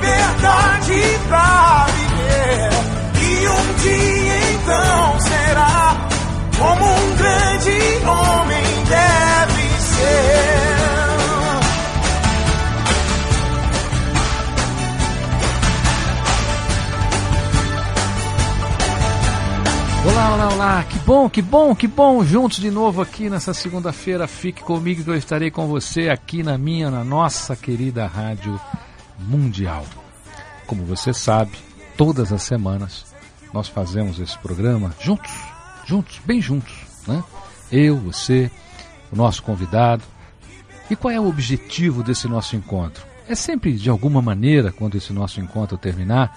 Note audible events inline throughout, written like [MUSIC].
liberdade pra viver. E um dia então será como um grande homem deve ser. Olá, olá, olá, que bom, que bom, que bom, juntos de novo aqui nessa segunda-feira. Fique comigo que eu estarei com você aqui na minha, na nossa querida Rádio Mundial. Como você sabe, todas as semanas nós fazemos esse programa juntos, juntos, bem juntos, né? Eu, você, o nosso convidado. E qual é o objetivo desse nosso encontro? É sempre, de alguma maneira, quando esse nosso encontro terminar,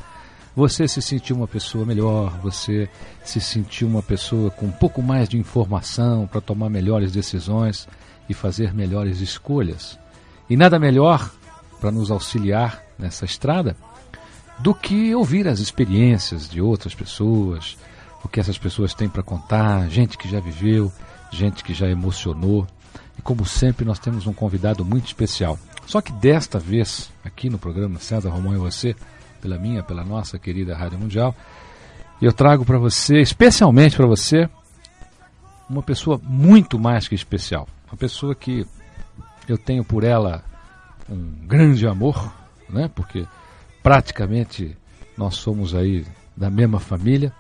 você se sentir uma pessoa melhor, você se sentir uma pessoa com um pouco mais de informação para tomar melhores decisões e fazer melhores escolhas. E nada melhor para nos auxiliar nessa estrada do que ouvir as experiências de outras pessoas, o que essas pessoas têm para contar, gente que já viveu, gente que já emocionou. E como sempre, nós temos um convidado muito especial. Só que desta vez, aqui no programa César Romão e você, pela minha, pela nossa querida Rádio Mundial. Eu trago para você, especialmente para você, uma pessoa muito mais que especial. Uma pessoa que eu tenho por ela um grande amor, né? Porque praticamente nós somos aí da mesma família,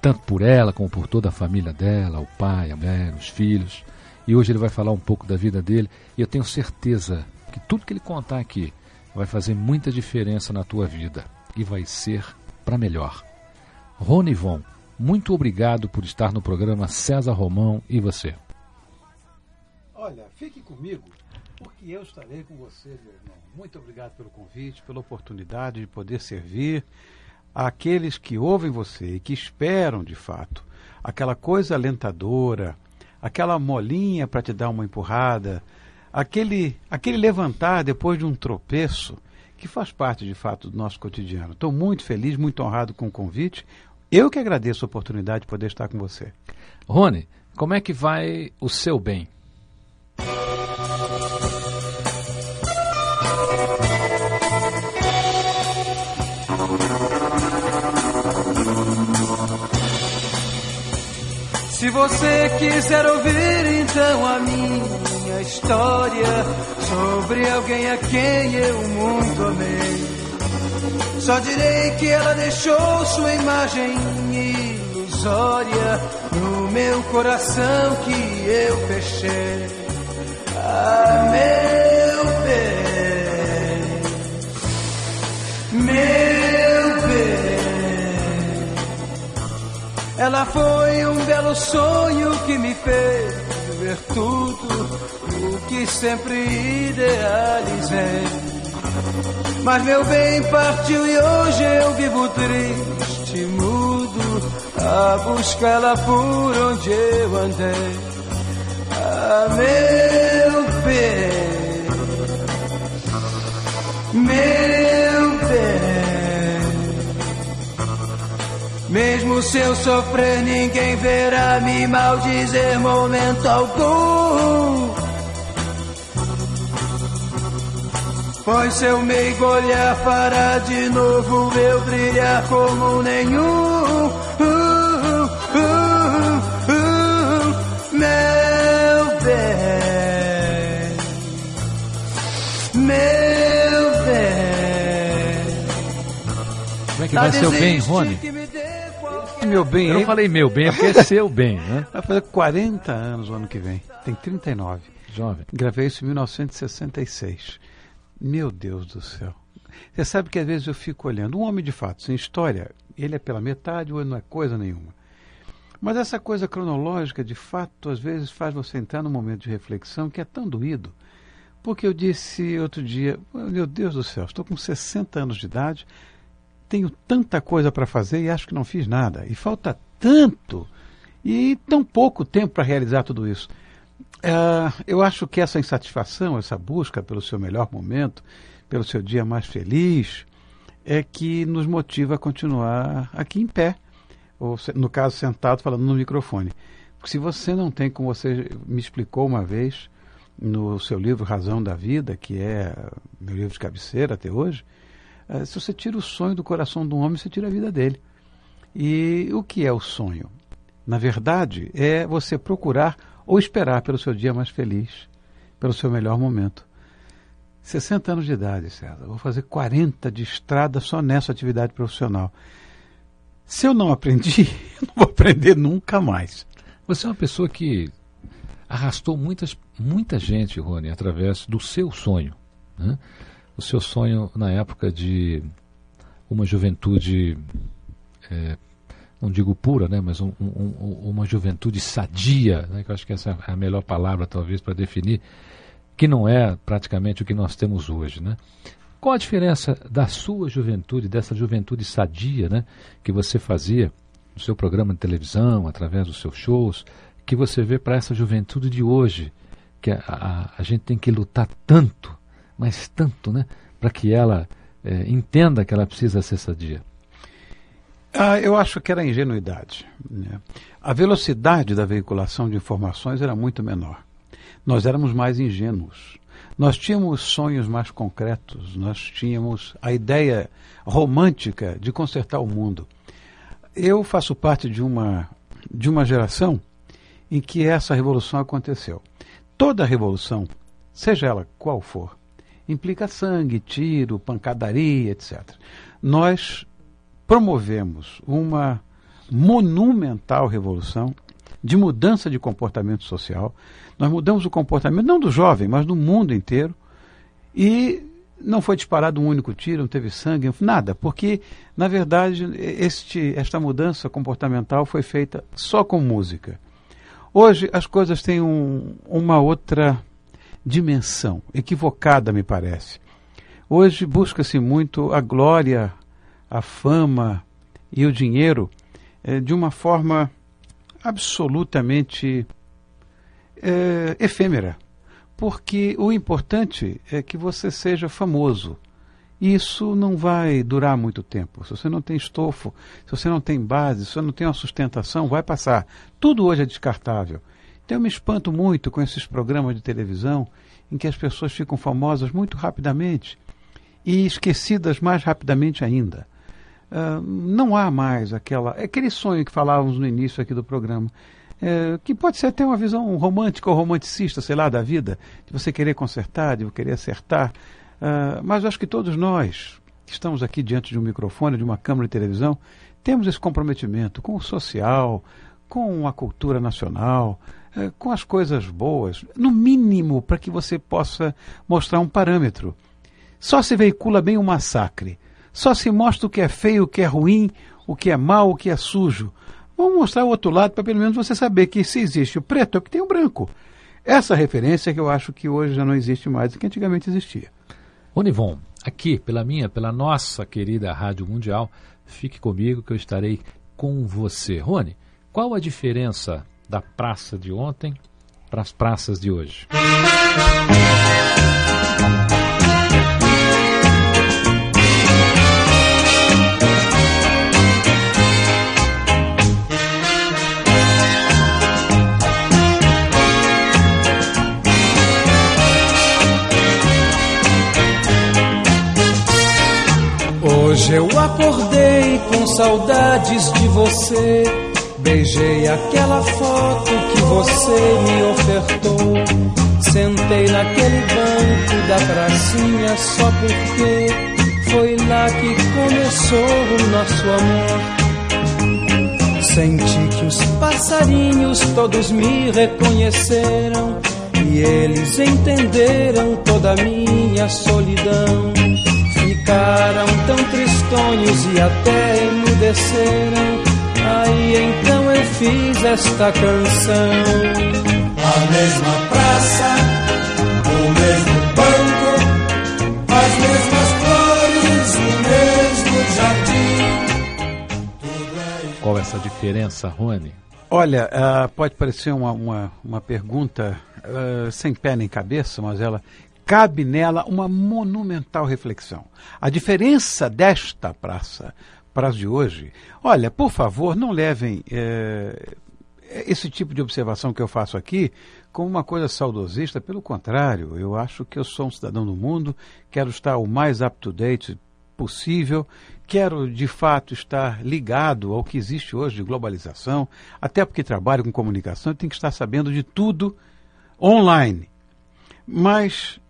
tanto por ela como por toda a família dela, o pai, a mãe, os filhos. E hoje ele vai falar um pouco da vida dele. E eu tenho certeza que tudo que ele contar aqui vai fazer muita diferença na tua vida e vai ser para melhor. Rony Von, muito obrigado por estar no programa César Romão e você. Olha, fique comigo, porque eu estarei com você, meu irmão. Muito obrigado pelo convite, pela oportunidade de poder servir àqueles que ouvem você e que esperam de fato aquela coisa alentadora, aquela molinha para te dar uma empurrada, aquele, aquele levantar depois de um tropeço que faz parte de fato do nosso cotidiano. Estou muito feliz, muito honrado com o convite. Eu que agradeço a oportunidade de poder estar com você. Rony, como é que vai o seu bem? Se você quiser ouvir então a minha história sobre alguém a quem eu muito amei, só direi que ela deixou sua imagem ilusória no meu coração que eu fechei. Ah, meu bem, meu Ela foi um belo sonho que me fez ver tudo o que sempre idealizei. Mas meu bem partiu e hoje eu vivo triste, mudo, a buscá-la por onde eu andei. Ah, meu bem, meu bem. Mesmo se eu sofrer, ninguém verá me maldizer momento algum. Pois seu meio olhar fará de novo eu brilhar como nenhum. Meu bem, meu bem. Como é que vai tá ser o bem, Rony? Meu bem, Eu não falei meu bem, é porque é seu bem, né? [LAUGHS] Vai fazer 40 anos o ano que vem. Tem 39. Jovem. Gravei isso em 1966. Meu Deus do céu. Você sabe que às vezes eu fico olhando. Um homem de fato, sem história, ele é pela metade ou ele não é coisa nenhuma. Mas essa coisa cronológica, de fato, às vezes faz você entrar num momento de reflexão que é tão doído. Porque eu disse outro dia, meu Deus do céu, estou com 60 anos de idade, tenho tanta coisa para fazer e acho que não fiz nada. E falta tanto e tão pouco tempo para realizar tudo isso. Ah, eu acho que essa insatisfação, essa busca pelo seu melhor momento, pelo seu dia mais feliz, é que nos motiva a continuar aqui em pé, ou no caso sentado falando no microfone. Porque se você não tem, como você me explicou uma vez no seu livro Razão da Vida, que é meu livro de cabeceira até hoje, se você tira o sonho do coração de um homem, você tira a vida dele. E o que é o sonho? Na verdade, é você procurar ou esperar pelo seu dia mais feliz, pelo seu melhor momento. 60 anos de idade, César. Vou fazer 40 de estrada só nessa atividade profissional. Se eu não aprendi, [LAUGHS] não vou aprender nunca mais. Você é uma pessoa que arrastou muitas, muita gente, Rony, através do seu sonho. Né? O seu sonho na época de uma juventude, é, não digo pura, né, mas um- um- um- uma juventude sadia, né, que eu acho que essa é a melhor palavra talvez para definir, que não é praticamente o que nós temos hoje. Né? Qual a diferença da sua juventude, dessa juventude sadia né, que você fazia no seu programa de televisão, através dos seus shows, que você vê para essa juventude de hoje, que a, a, a gente tem que lutar tanto, mas tanto, né, para que ela eh, entenda que ela precisa ser sadia. Ah, eu acho que era ingenuidade. né? A velocidade da veiculação de informações era muito menor. Nós éramos mais ingênuos. Nós tínhamos sonhos mais concretos, nós tínhamos a ideia romântica de consertar o mundo. Eu faço parte de uma, de uma geração em que essa revolução aconteceu. Toda revolução, seja ela qual for, implica sangue, tiro, pancadaria, etc. Nós promovemos uma monumental revolução de mudança de comportamento social. Nós mudamos o comportamento não do jovem, mas do mundo inteiro. E não foi disparado um único tiro, não teve sangue, nada, porque na verdade este, esta mudança comportamental foi feita só com música. Hoje as coisas têm um, uma outra dimensão, equivocada me parece. Hoje busca-se muito a glória, a fama e o dinheiro eh, de uma forma absolutamente eh, efêmera. Porque o importante é que você seja famoso. Isso não vai durar muito tempo. Se você não tem estofo, se você não tem base, se você não tem uma sustentação, vai passar. Tudo hoje é descartável. Então eu me espanto muito com esses programas de televisão em que as pessoas ficam famosas muito rapidamente e esquecidas mais rapidamente ainda. Uh, não há mais aquela aquele sonho que falávamos no início aqui do programa, é, que pode ser até uma visão romântica ou romanticista, sei lá, da vida, de você querer consertar, de querer acertar. Uh, mas acho que todos nós que estamos aqui diante de um microfone, de uma câmera de televisão, temos esse comprometimento com o social, com a cultura nacional, uh, com as coisas boas, no mínimo para que você possa mostrar um parâmetro. Só se veicula bem o massacre. Só se mostra o que é feio, o que é ruim, o que é mal, o que é sujo. Vamos mostrar o outro lado para pelo menos você saber que se existe o preto é porque tem o branco. Essa referência que eu acho que hoje já não existe mais e que antigamente existia. Onivon, aqui pela minha, pela nossa querida Rádio Mundial, fique comigo que eu estarei com você. Rony, qual a diferença da praça de ontem para as praças de hoje? Hoje eu acordei com saudades de você. Beijei aquela foto que você me ofertou. Sentei naquele banco da pracinha só porque foi lá que começou o nosso amor. Senti que os passarinhos todos me reconheceram e eles entenderam toda a minha solidão. Ficaram tão tristonhos e até emudeceram. Aí então eu fiz esta canção. A mesma praça, o mesmo banco, as mesmas flores, o mesmo jardim. Qual é essa diferença, Rony? Olha, uh, pode parecer uma, uma, uma pergunta uh, sem pé nem cabeça, mas ela cabe nela uma monumental reflexão. A diferença desta praça para as de hoje, olha, por favor, não levem eh, esse tipo de observação que eu faço aqui como uma coisa saudosista, pelo contrário, eu acho que eu sou um cidadão do mundo, quero estar o mais up-to-date possível, quero de fato estar ligado ao que existe hoje de globalização, até porque trabalho com comunicação, eu tenho que estar sabendo de tudo online. Mas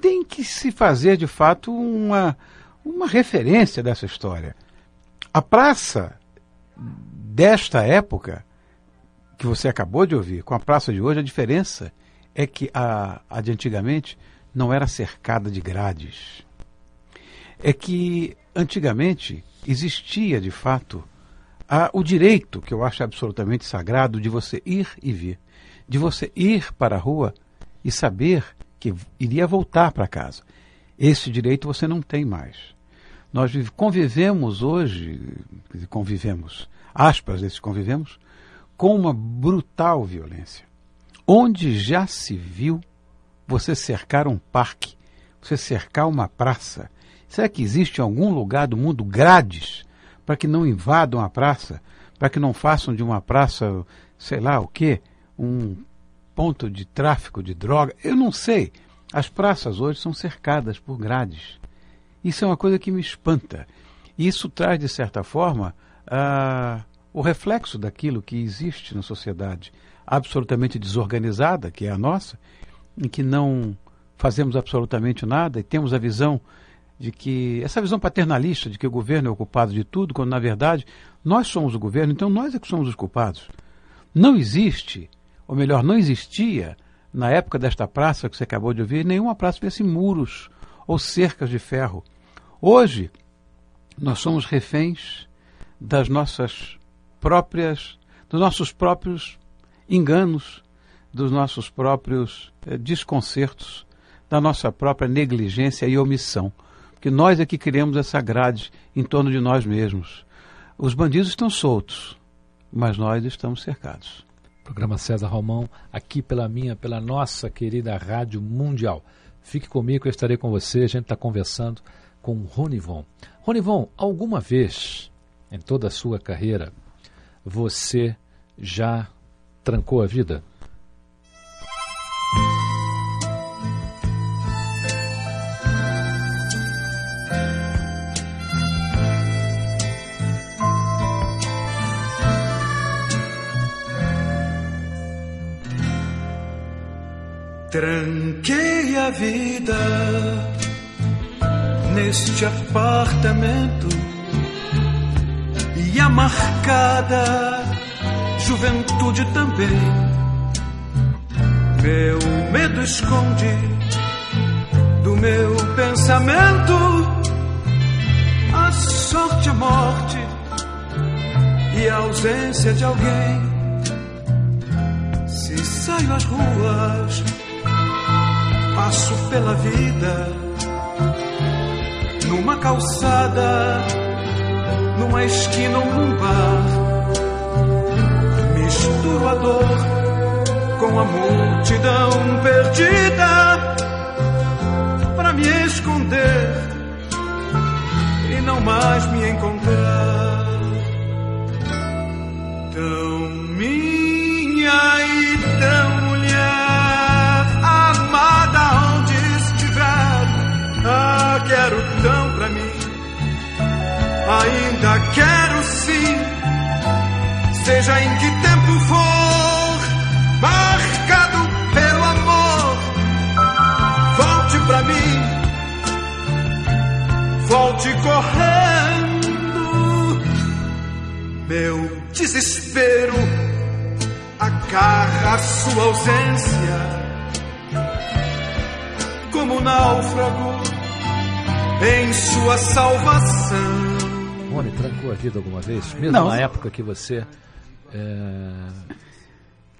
tem que se fazer de fato uma, uma referência dessa história. A praça desta época, que você acabou de ouvir, com a praça de hoje, a diferença é que a, a de antigamente não era cercada de grades. É que antigamente existia de fato a, o direito, que eu acho absolutamente sagrado, de você ir e vir, de você ir para a rua e saber que iria voltar para casa. Esse direito você não tem mais. Nós convivemos hoje, convivemos, aspas, esse convivemos, com uma brutal violência. Onde já se viu você cercar um parque, você cercar uma praça? Será que existe em algum lugar do mundo grades para que não invadam a praça, para que não façam de uma praça, sei lá o quê, um ponto de tráfico de droga? Eu não sei. As praças hoje são cercadas por grades. Isso é uma coisa que me espanta. Isso traz, de certa forma, uh, o reflexo daquilo que existe na sociedade absolutamente desorganizada, que é a nossa, em que não fazemos absolutamente nada e temos a visão de que essa visão paternalista de que o governo é o culpado de tudo, quando na verdade nós somos o governo, então nós é que somos os culpados. Não existe, ou melhor, não existia na época desta praça que você acabou de ouvir, nenhuma praça tivesse muros ou cercas de ferro. Hoje, nós somos reféns das nossas próprias, dos nossos próprios enganos, dos nossos próprios eh, desconcertos, da nossa própria negligência e omissão. Porque nós é que criamos essa grade em torno de nós mesmos. Os bandidos estão soltos, mas nós estamos cercados. Programa César Romão, aqui pela minha, pela nossa querida Rádio Mundial. Fique comigo, eu estarei com você. A gente está conversando com Ronivon. Ronivon, alguma vez em toda a sua carreira você já trancou a vida? Tranquei a vida neste apartamento e a marcada juventude também. Meu medo esconde do meu pensamento a sorte, a morte e a ausência de alguém. Se saio às ruas passo pela vida numa calçada, numa esquina ou num bar. Misturo a dor com a multidão perdida para me esconder e não mais me encontrar. Tão Ainda quero sim, seja em que tempo for, marcado pelo amor. Volte pra mim, volte correndo. Meu desespero agarra sua ausência como um náufrago em sua salvação. Rony, trancou a vida alguma vez? Mesmo Não. na época que você é,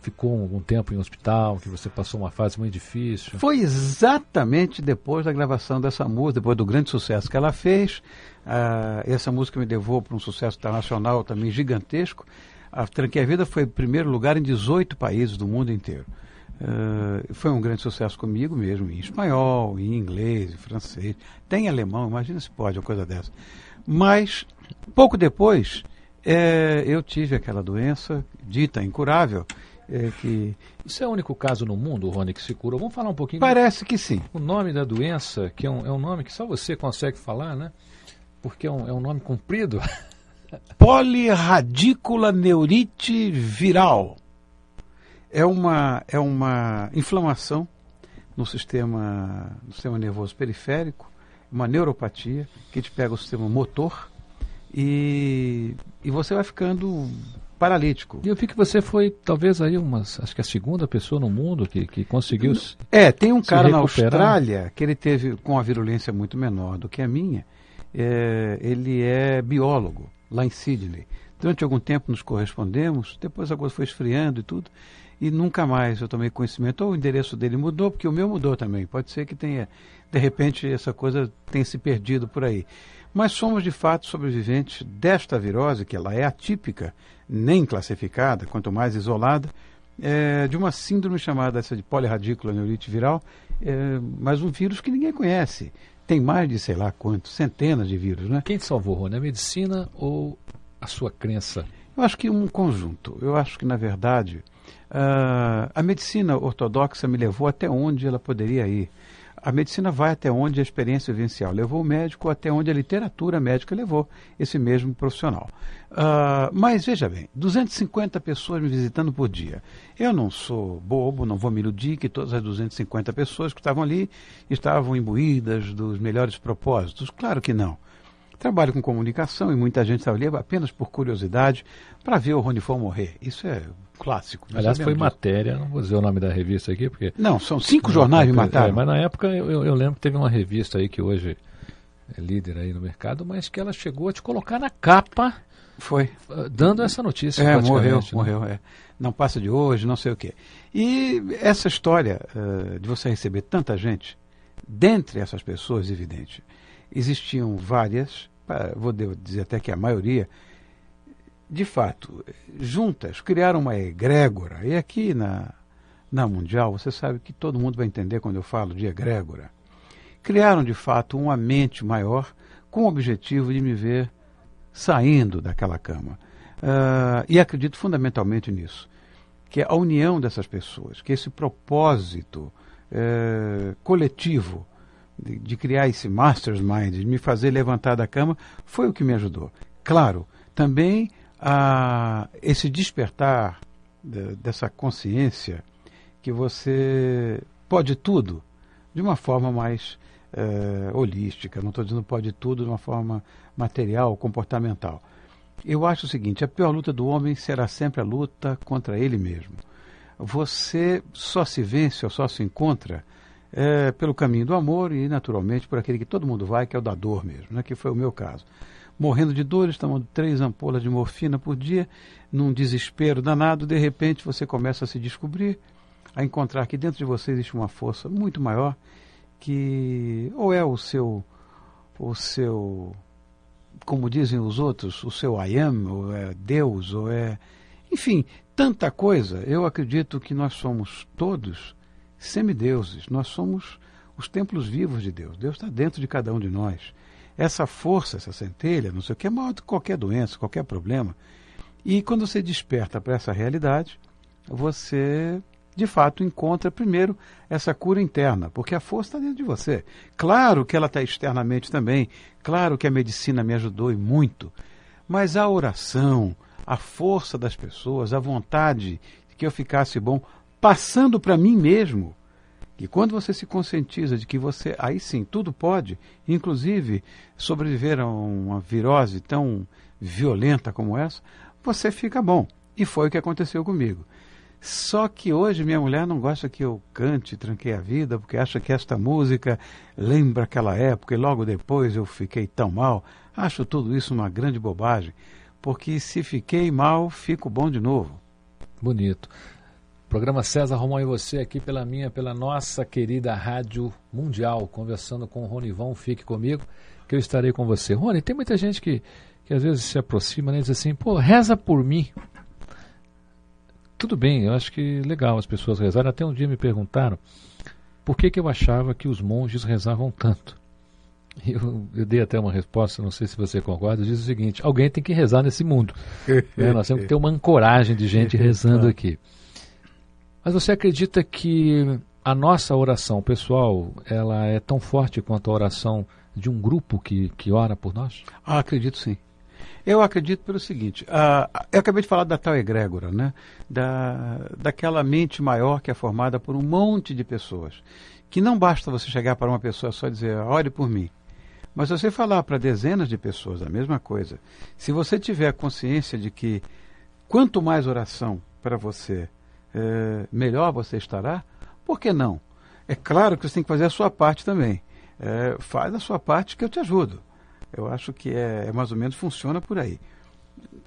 ficou algum tempo em hospital, que você passou uma fase muito difícil. Foi exatamente depois da gravação dessa música, depois do grande sucesso que ela fez. Ah, essa música me levou para um sucesso internacional também gigantesco. A Tranquei a Vida foi em primeiro lugar em 18 países do mundo inteiro. Ah, foi um grande sucesso comigo mesmo, em espanhol, em inglês, em francês, tem alemão, imagina se pode uma coisa dessa. Mas, pouco depois, eh, eu tive aquela doença dita incurável, eh, que Isso é o único caso no mundo, Rony, que se curou. Vamos falar um pouquinho parece que sim. o nome da doença, que é um, é um nome que só você consegue falar, né? Porque é um, é um nome comprido. [LAUGHS] Polirradícula neurite viral. É uma, é uma inflamação no sistema, no sistema nervoso periférico, uma neuropatia que te pega o sistema motor e, e você vai ficando paralítico. E eu vi que você foi, talvez, aí, umas, acho que a segunda pessoa no mundo que, que conseguiu. se- É, tem um cara na. Austrália que ele teve com a virulência muito menor do que a minha. É, ele é biólogo lá em Sydney. Durante algum tempo nos correspondemos, depois a coisa foi esfriando e tudo, e nunca mais eu tomei conhecimento. Ou o endereço dele mudou, porque o meu mudou também. Pode ser que tenha, de repente, essa coisa tenha se perdido por aí. Mas somos de fato sobreviventes desta virose, que ela é atípica, nem classificada, quanto mais isolada, é, de uma síndrome chamada essa de polirradícula neurite viral, é, mas um vírus que ninguém conhece. Tem mais de sei lá quantos, centenas de vírus, né? Quem te salvou, Rony? A medicina ou a sua crença? Eu acho que um conjunto. Eu acho que, na verdade, ah, a medicina ortodoxa me levou até onde ela poderia ir. A medicina vai até onde a experiência vivencial levou o médico, até onde a literatura médica levou esse mesmo profissional. Ah, mas veja bem, 250 pessoas me visitando por dia. Eu não sou bobo, não vou me iludir que todas as 250 pessoas que estavam ali estavam imbuídas dos melhores propósitos. Claro que não. Trabalho com comunicação e muita gente estava ali apenas por curiosidade para ver o Rony Fon morrer. Isso é clássico. Aliás, foi disso. matéria, não vou dizer o nome da revista aqui, porque. Não, são cinco jornais É, mataram. mas na época eu, eu- lembro que teve uma revista aí que hoje é líder aí no mercado, mas que ela chegou a te colocar na capa Foi. ah, dando essa notícia. É, morreu, né? morreu. É. Não passa de hoje, não sei o quê. E essa história eh, de você receber tanta gente, dentre essas pessoas, evidente, existiam várias, vou dizer até que a maioria, de fato, juntas, criaram uma egrégora. E aqui na, na Mundial, você sabe que todo mundo vai entender quando eu falo de egrégora. Criaram, de fato, uma mente maior com o objetivo de me ver saindo daquela cama. Ah, e acredito fundamentalmente nisso, que é a união dessas pessoas, que esse propósito eh, coletivo de, de criar esse master's mind, de me fazer levantar da cama, foi o que me ajudou. Claro, também ah, esse despertar de- dessa consciência que você pode tudo de uma forma mais eh, holística. Não estou dizendo pode tudo de uma forma material, comportamental. Eu acho o seguinte: a pior luta do homem será sempre a luta contra ele mesmo. Você só se vence ou só se encontra eh, pelo caminho do amor e, naturalmente, por aquele que todo mundo vai, que é o da dor mesmo, né, que foi o meu caso. Morrendo de dores, tomando três ampolas de morfina por dia, num desespero danado, de repente você começa a se descobrir, a encontrar que dentro de você existe uma força muito maior que ou é o seu o seu como dizem os outros, o seu I am, ou é Deus, ou é. Enfim, tanta coisa. Eu acredito que nós somos todos semideuses. Nós somos os templos vivos de Deus. Deus está dentro de cada um de nós. Essa força, essa centelha, não sei o que, é maior do que qualquer doença, qualquer problema. E quando você desperta para essa realidade, você de fato encontra primeiro essa cura interna, porque a força está dentro de você. Claro que ela está externamente também, claro que a medicina me ajudou e muito, mas a oração, a força das pessoas, a vontade de que eu ficasse bom, passando para mim mesmo, E quando você se conscientiza de que você, aí sim, tudo pode, inclusive sobreviver a uma virose tão violenta como essa, você fica bom. E foi o que aconteceu comigo. Só que hoje minha mulher não gosta que eu cante Tranquei a Vida, porque acha que esta música lembra aquela época e logo depois eu fiquei tão mal. Acho tudo isso uma grande bobagem, porque se fiquei mal, fico bom de novo. Bonito. Programa César Romão e você aqui pela minha, pela nossa querida Rádio Mundial, conversando com o Ronivão. Fique comigo, que eu estarei com você. Rony, tem muita gente que, que às vezes se aproxima né, e diz assim, pô, reza por mim. Tudo bem, eu acho que legal as pessoas rezarem. Até um dia me perguntaram por que, que eu achava que os monges rezavam tanto. Eu, eu, dei até uma resposta, não sei se você concorda, diz o seguinte: alguém tem que rezar nesse mundo. [LAUGHS] né? Nós temos que ter uma ancoragem de gente rezando aqui. Mas você acredita que a nossa oração pessoal ela é tão forte quanto a oração de um grupo que, que ora por nós? Ah, acredito sim. Eu acredito pelo seguinte, uh, eu acabei de falar da tal egrégora, né? da, daquela mente maior que é formada por um monte de pessoas, que não basta você chegar para uma pessoa só dizer, ore por mim. Mas você falar para dezenas de pessoas a mesma coisa, se você tiver consciência de que quanto mais oração para você, é, melhor você estará, por que não? É claro que você tem que fazer a sua parte também. É, faz a sua parte que eu te ajudo. Eu acho que é, é, mais ou menos funciona por aí.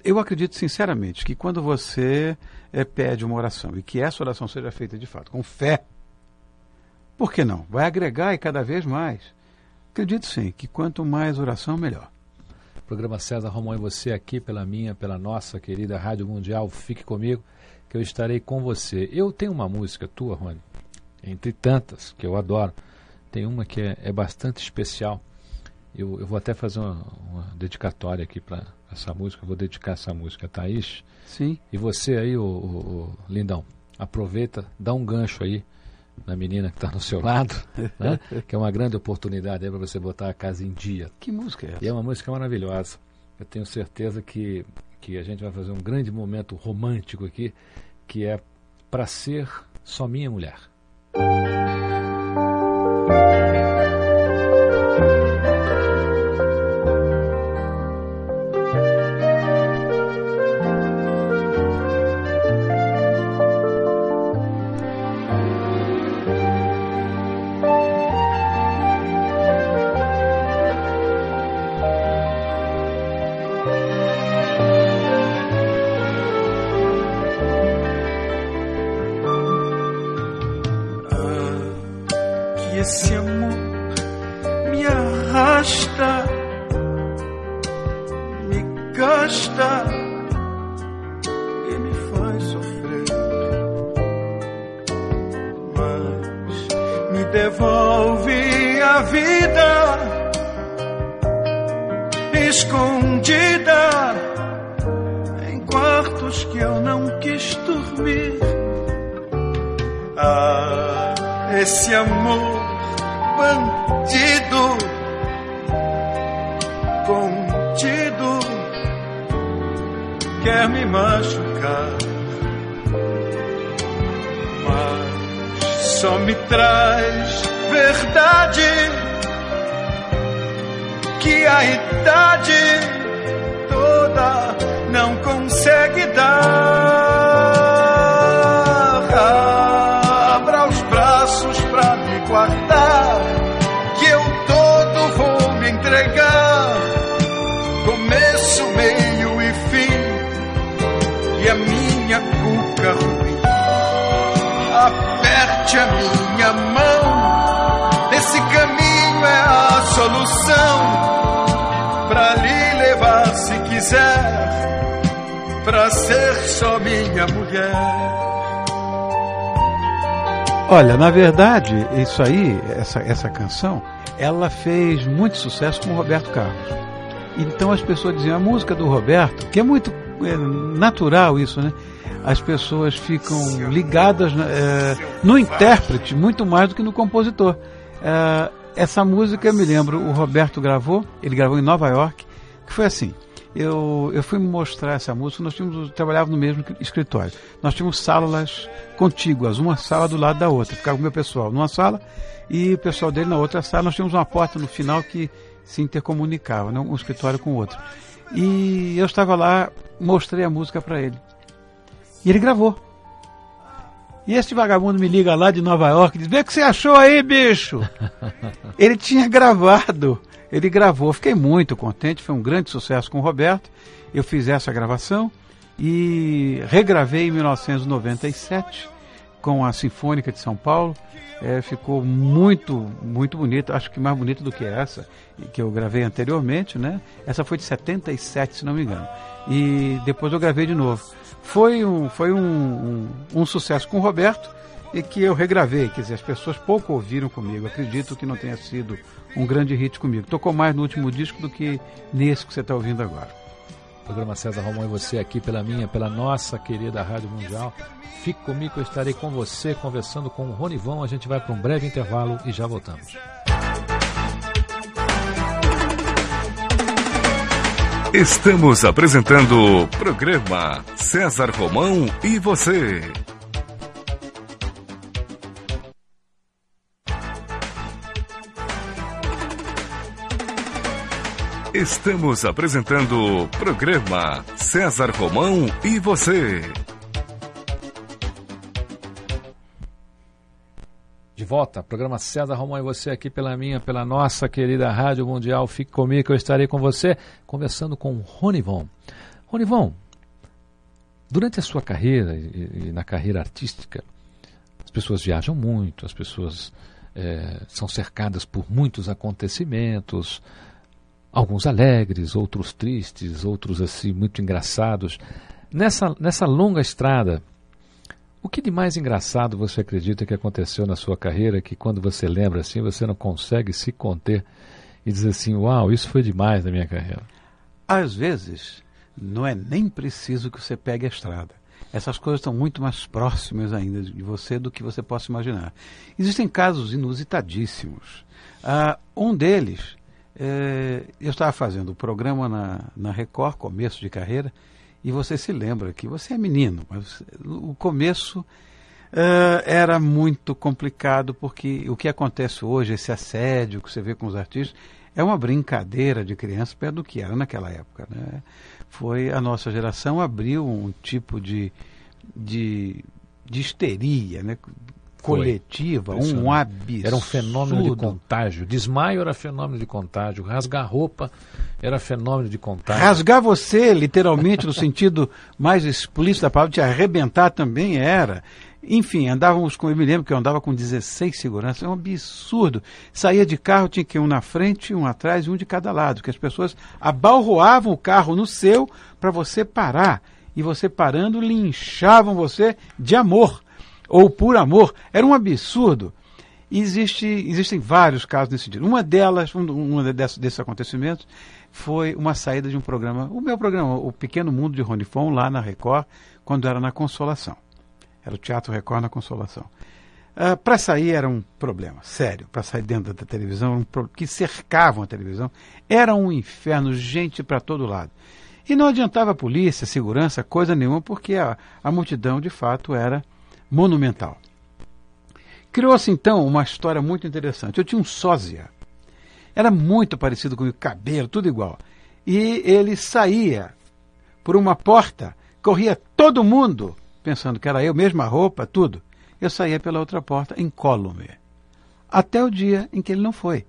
Eu acredito sinceramente que quando você é, pede uma oração e que essa oração seja feita de fato com fé, por que não? Vai agregar e cada vez mais. Acredito sim que quanto mais oração, melhor. Programa César Romão e você aqui pela minha, pela nossa querida Rádio Mundial. Fique comigo que eu estarei com você. Eu tenho uma música tua, Rony, entre tantas que eu adoro. Tem uma que é, é bastante especial. Eu, eu, vou até fazer uma, uma dedicatória aqui para essa música. Eu vou dedicar essa música a Thaís. Sim. E você aí, o, o, o Lindão, aproveita, dá um gancho aí na menina que está no seu lado, [LAUGHS] né? que é uma grande oportunidade para você botar a casa em dia. Que música é essa? E é uma música maravilhosa. Eu tenho certeza que, que a gente vai fazer um grande momento romântico aqui, que é para ser só minha mulher. esse amor me arrasta, me gasta e me faz sofrer. Mas me devolve a vida escondida em quartos que eu não quis dormir. Ah, esse amor machucar, mas só me traz verdade que a idade toda não consegue dar. Olha, na verdade, isso aí, essa, essa canção, ela fez muito sucesso com o Roberto Carlos. Então as pessoas diziam, a música do Roberto, que é muito é, natural isso, né? As pessoas ficam ligadas é, no intérprete muito mais do que no compositor. É, essa música, eu me lembro, o Roberto gravou, ele gravou em Nova York, que foi assim. eu, eu fui mostrar essa música, nós tínhamos, trabalhávamos no mesmo escritório. Nós tínhamos salas contíguas, uma sala do lado da outra. Ficava o meu pessoal numa sala e o pessoal dele na outra sala. Nós tínhamos uma porta no final que se intercomunicava, né? um escritório com o outro. E eu estava lá, mostrei a música para ele. E ele gravou. E esse vagabundo me liga lá de Nova York e diz: Vê o que você achou aí, bicho! [LAUGHS] ele tinha gravado ele gravou, fiquei muito contente, foi um grande sucesso com o Roberto. Eu fiz essa gravação e regravei em 1997 com a Sinfônica de São Paulo. É, ficou muito, muito bonito, acho que mais bonito do que essa que eu gravei anteriormente, né? Essa foi de 77, se não me engano. E depois eu gravei de novo. Foi um, foi um, um, um sucesso com o Roberto e que eu regravei, quer dizer, as pessoas pouco ouviram comigo. Acredito que não tenha sido um grande hit comigo. Tocou mais no último disco do que nesse que você está ouvindo agora. Programa César Romão e você aqui pela minha, pela nossa querida Rádio Mundial. Fique comigo, eu estarei com você conversando com o Ronivão. A gente vai para um breve intervalo e já voltamos. Estamos apresentando o programa César Romão e você. Estamos apresentando o programa César Romão e você. De volta, programa César Romão e você aqui pela minha, pela nossa querida Rádio Mundial. Fique comigo eu estarei com você conversando com Ronivon. Ronivon, durante a sua carreira e, e, na carreira artística, as pessoas viajam muito, as pessoas é, são cercadas por muitos acontecimentos, alguns alegres, outros tristes, outros assim muito engraçados. Nessa, nessa longa estrada, o que de mais engraçado você acredita que aconteceu na sua carreira que quando você lembra assim, você não consegue se conter e dizer assim, uau, isso foi demais na minha carreira? Às vezes, não é nem preciso que você pegue a estrada. Essas coisas estão muito mais próximas ainda de você do que você possa imaginar. Existem casos inusitadíssimos. Uh, um deles é, eu estava fazendo o programa na, na Record, começo de carreira, e você se lembra que você é menino, mas o começo é, era muito complicado, porque o que acontece hoje, esse assédio que você vê com os artistas, é uma brincadeira de criança perto do que era naquela época. Né? Foi a nossa geração abriu um tipo de, de, de histeria, né? Coletiva, um absurdo. Era um fenômeno de contágio. Desmaio era fenômeno de contágio. Rasgar roupa era fenômeno de contágio. Rasgar você, literalmente, no [LAUGHS] sentido mais explícito da palavra, te arrebentar também era. Enfim, andávamos com. Eu me lembro que eu andava com 16 seguranças, é um absurdo. Saía de carro, tinha que ir um na frente, um atrás e um de cada lado, que as pessoas abalroavam o carro no seu para você parar. E você parando, linchavam você de amor ou por amor, era um absurdo. Existe, existem vários casos nesse sentido. Uma delas, um, um desses, acontecimentos, foi uma saída de um programa, o meu programa, o Pequeno Mundo de Ronifon, lá na Record, quando era na Consolação. Era o Teatro Record na Consolação. Uh, ah, para sair era um problema, sério, para sair dentro da televisão, um que cercavam a televisão, era um inferno, gente para todo lado. E não adiantava polícia, segurança, coisa nenhuma, porque a, a multidão de fato era monumental. Criou-se então uma história muito interessante. Eu tinha um sósia. Era muito parecido com o cabelo, tudo igual. E ele saía por uma porta, corria todo mundo, pensando que era eu, mesma roupa, tudo. Eu saía pela outra porta, incólume. Até o dia em que ele não foi.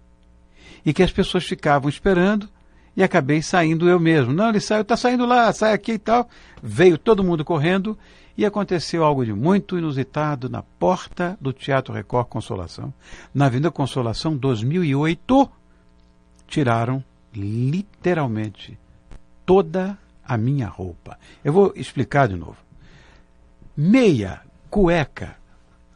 E que as pessoas ficavam esperando e acabei saindo eu mesmo. Não, ele saiu, está saindo lá, sai aqui e tal. Veio todo mundo correndo e aconteceu algo de muito inusitado na porta do Teatro Record Consolação. Na Avenida Consolação 2008, tiraram literalmente toda a minha roupa. Eu vou explicar de novo. Meia, cueca,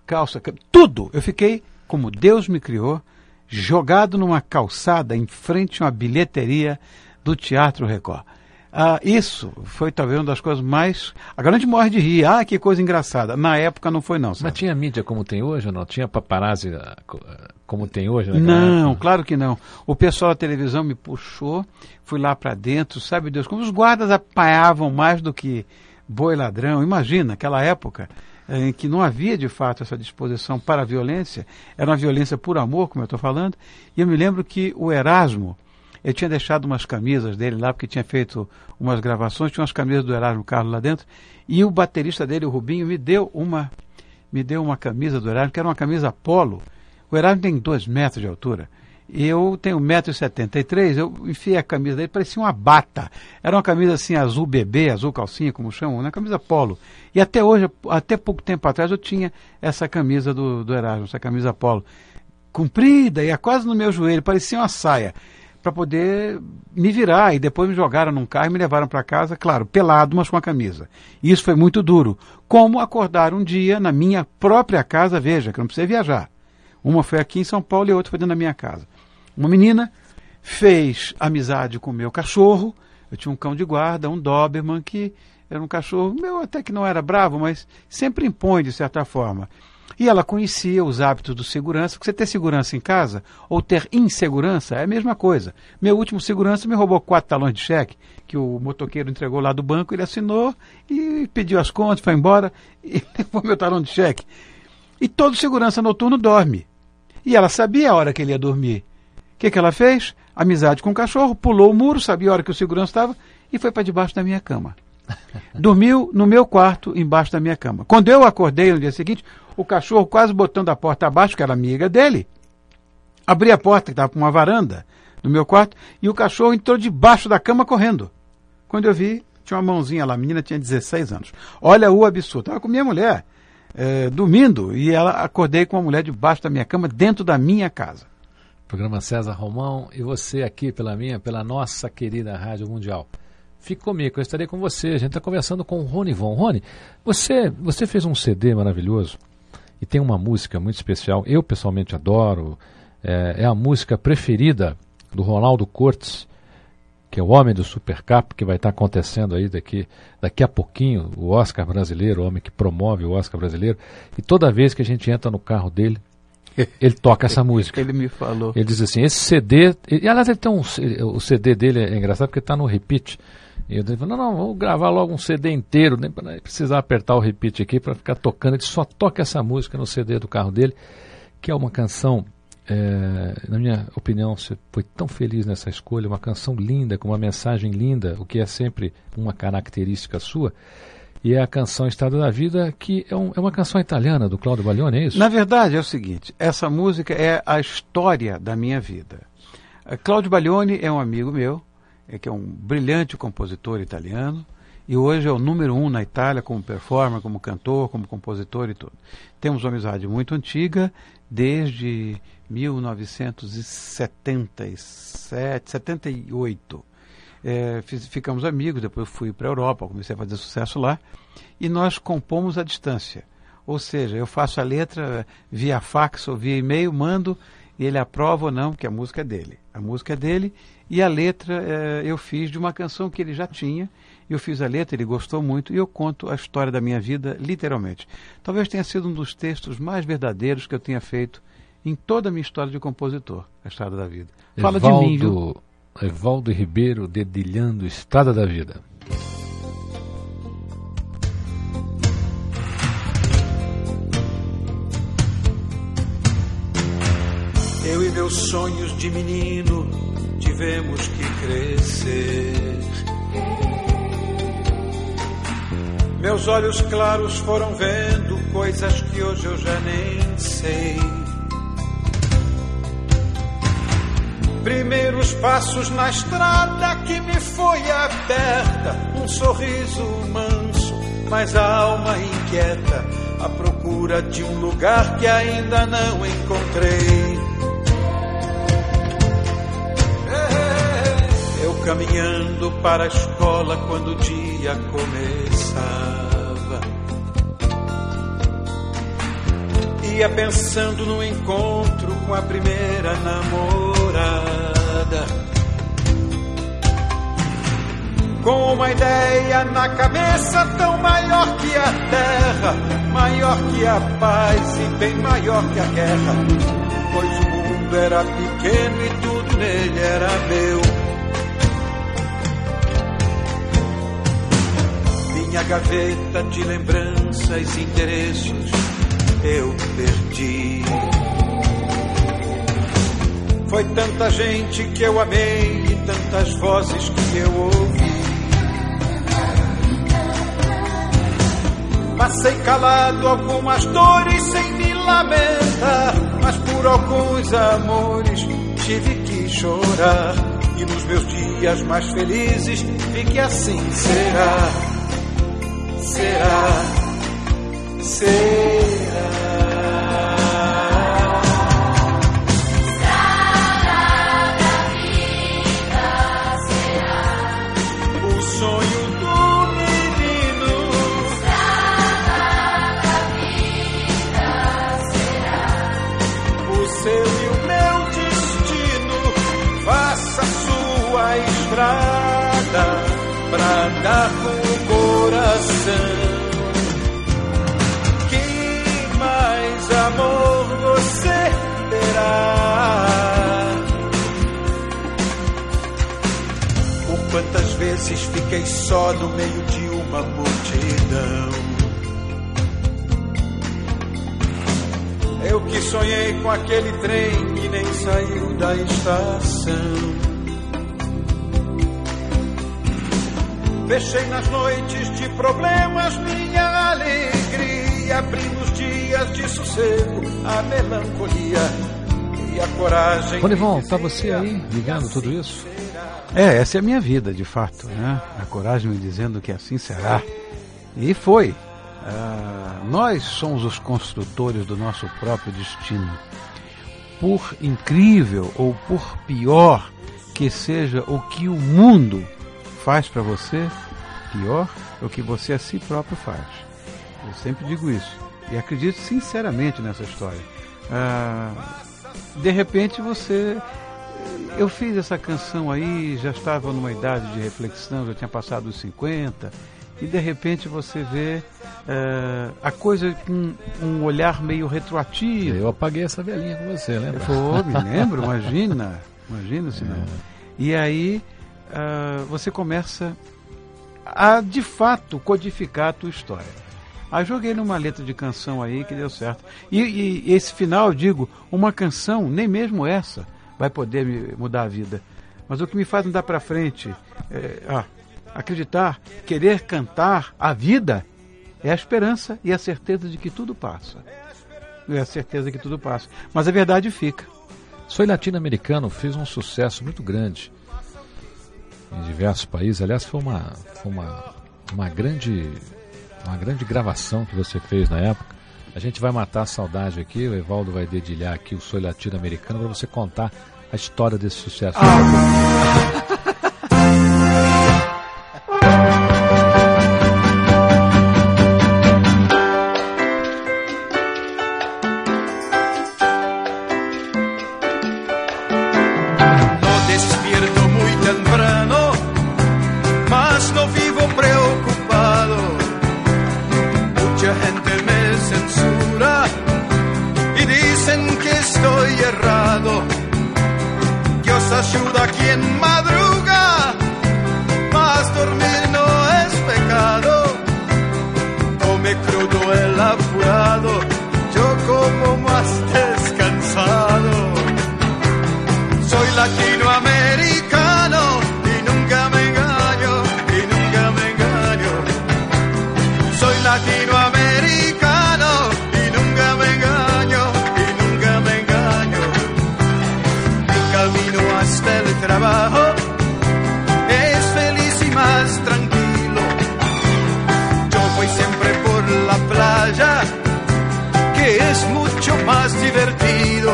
calça, tudo. Eu fiquei como Deus me criou, jogado numa calçada em frente a uma bilheteria do Teatro Record. Ah, isso foi talvez uma das coisas mais. Agora a gente morre de rir. Ah, que coisa engraçada. Na época não foi, não. Sabe? Mas tinha mídia como tem hoje ou não? Tinha paparazzi ah, ah, como tem hoje? Não, época? claro que não. O pessoal da televisão me puxou, fui lá para dentro, sabe Deus, como os guardas apanhavam mais do que boi ladrão. Imagina, aquela época eh, em que não havia de fato essa disposição para a violência, era uma violência por amor, como eu estou falando, e eu me lembro que o Erasmo, eu tinha deixado umas camisas dele lá, porque tinha feito umas gravações, tinha umas camisas do Erasmo Carlos lá dentro, e o baterista dele, o Rubinho, me deu uma, me deu uma camisa do Erasmo, que era uma camisa polo. O Erasmo tem dois metros de altura. E eu tenho 1,73m, eu enfiei a camisa dele, parecia uma bata. Era uma camisa assim, azul bebê, azul calcinha, como chamam, uma camisa polo. E até hoje, até pouco tempo atrás, eu tinha essa camisa do, do Erasmo, essa camisa polo. Comprida, ia quase no meu joelho, parecia uma saia. Para poder me virar. E depois me jogaram num carro e me levaram para casa, claro, pelado, mas com a camisa. E isso foi muito duro. Como acordar um dia na minha própria casa, veja, que eu não precisei viajar. Uma foi aqui em São Paulo e outra foi dentro da minha casa. Uma menina fez amizade com o meu cachorro. Eu tinha um cão de guarda, um Doberman, que era um cachorro meu, até que não era bravo, mas sempre impõe de certa forma. E ela conhecia os hábitos do segurança, porque você ter segurança em casa ou ter insegurança é a mesma coisa. Meu último segurança me roubou quatro talões de cheque, que o motoqueiro entregou lá do banco, ele assinou e pediu as contas, foi embora e [LAUGHS] levou meu talão de cheque. E todo segurança noturno dorme. E ela sabia a hora que ele ia dormir. O que, que ela fez? Amizade com o cachorro, pulou o muro, sabia a hora que o segurança estava e foi para debaixo da minha cama. [LAUGHS] Dormiu no meu quarto, embaixo da minha cama. Quando eu acordei no dia seguinte, o cachorro quase botando a porta abaixo, que era amiga dele, abri a porta, que estava com uma varanda, no meu quarto, e o cachorro entrou debaixo da cama correndo. Quando eu vi, tinha uma mãozinha lá, a menina tinha 16 anos. Olha o absurdo. Estava com minha mulher, eh, dormindo, e ela acordei com uma mulher debaixo da minha cama, dentro da minha casa. Programa César Romão e você aqui pela minha, pela nossa querida Rádio Mundial. Fique comigo, eu estarei com você. A gente está conversando com o Rony Von. Rony, você, você fez um CD maravilhoso e tem uma música muito especial. Eu pessoalmente adoro. É, é a música preferida do Ronaldo Cortes, que é o homem do Supercap, que vai estar acontecendo aí daqui, daqui a pouquinho, o Oscar brasileiro, o homem que promove o Oscar brasileiro. E toda vez que a gente entra no carro dele, [LAUGHS] ele toca essa música. Ele me falou. Ele diz assim, esse CD. E aliás, ele tem um. O CD dele é engraçado porque está no repeat. E eu falei, não, não, vamos gravar logo um CD inteiro, nem para precisar apertar o repeat aqui para ficar tocando. Ele só toca essa música no CD do carro dele, que é uma canção, é, na minha opinião, você foi tão feliz nessa escolha, uma canção linda, com uma mensagem linda, o que é sempre uma característica sua. E é a canção Estado da Vida, que é, um, é uma canção italiana do Claudio Baglione, é isso? Na verdade, é o seguinte: essa música é a história da minha vida. Claudio Baglione é um amigo meu, que é um brilhante compositor italiano, e hoje é o número um na Itália como performer, como cantor, como compositor e tudo. Temos uma amizade muito antiga, desde 1977, 78. É, fiz, ficamos amigos, depois fui para a Europa, comecei a fazer sucesso lá, e nós compomos à distância. Ou seja, eu faço a letra via fax ou via e-mail, mando, e ele aprova ou não, porque a música é dele. A música é dele, e a letra é, eu fiz de uma canção que ele já tinha, eu fiz a letra, ele gostou muito, e eu conto a história da minha vida, literalmente. Talvez tenha sido um dos textos mais verdadeiros que eu tenha feito em toda a minha história de compositor, a Estrada da Vida. Fala Evaldo, de mim, viu? Evaldo Ribeiro dedilhando Estrada da Vida. Eu e meus sonhos de menino tivemos que crescer. Meus olhos claros foram vendo coisas que hoje eu já nem sei. Primeiros passos na estrada que me foi aberta, um sorriso manso, mas a alma inquieta, à procura de um lugar que ainda não encontrei. Caminhando para a escola quando o dia começava. Ia pensando no encontro com a primeira namorada. com uma ideia na cabeça tão maior que a terra, maior que a paz e bem maior que a guerra. Pois o mundo era pequeno e tudo nele era meu. Minha gaveta de lembranças e interesses eu perdi. Foi tanta gente que eu amei e tantas vozes que eu ouvi. Passei calado algumas dores sem me lamentar, mas por alguns amores tive que chorar. E nos meus dias mais felizes vi que assim será, de tá você aí ligando tudo isso? É, essa é a minha vida, de fato, né? A coragem me dizendo que assim será. E foi. Ah, nós somos os construtores do nosso próprio destino. Por incrível ou por pior que seja o que o mundo faz para você, pior é o que você a si próprio faz. Eu sempre digo isso. E acredito sinceramente nessa história. Ah, de repente você eu fiz essa canção aí, já estava numa idade de reflexão, já tinha passado os 50, e de repente você vê eh, a coisa com um olhar meio retroativo. Eu apaguei essa velhinha com você, lembra? Me [LAUGHS] lembro, imagina, imagina se não. E aí ah, você começa a de fato codificar a tua história. Aí joguei numa letra de canção aí que deu certo. E, e esse final, digo, uma canção, nem mesmo essa, vai poder me mudar a vida. Mas o que me faz andar para frente, é, ah, acreditar, querer cantar a vida, é a esperança e a certeza de que tudo passa. É a certeza de que tudo passa. Mas a verdade fica. Soy Latino-Americano fez um sucesso muito grande em diversos países. Aliás, foi uma, foi uma, uma, grande, uma grande gravação que você fez na época. A gente vai matar a saudade aqui, o Evaldo vai dedilhar aqui o Soy Latino-Americano para você contar a história desse sucesso. No trabajo es feliz y más tranquilo. Yo voy siempre por la playa, que es mucho más divertido.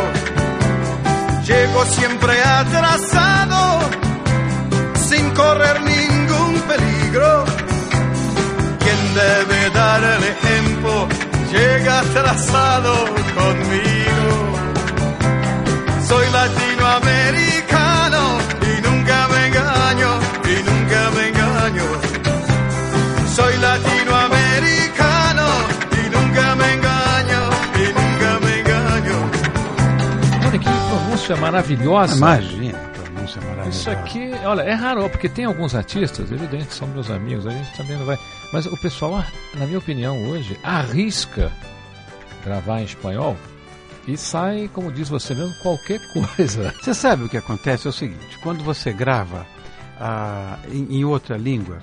Llego siempre atrasado, sin correr ningún peligro. Quien debe dar el ejemplo, llega atrasado conmigo. Pronúncia maravilhosa. Imagina, pronúncia maravilhosa. Isso aqui, olha, é raro, porque tem alguns artistas, evidente, são meus amigos, a gente também não vai. Mas o pessoal, na minha opinião, hoje, arrisca gravar em espanhol e sai, como diz você mesmo, qualquer [LAUGHS] coisa. Você sabe o que acontece? É o seguinte: quando você grava ah, em, em outra língua,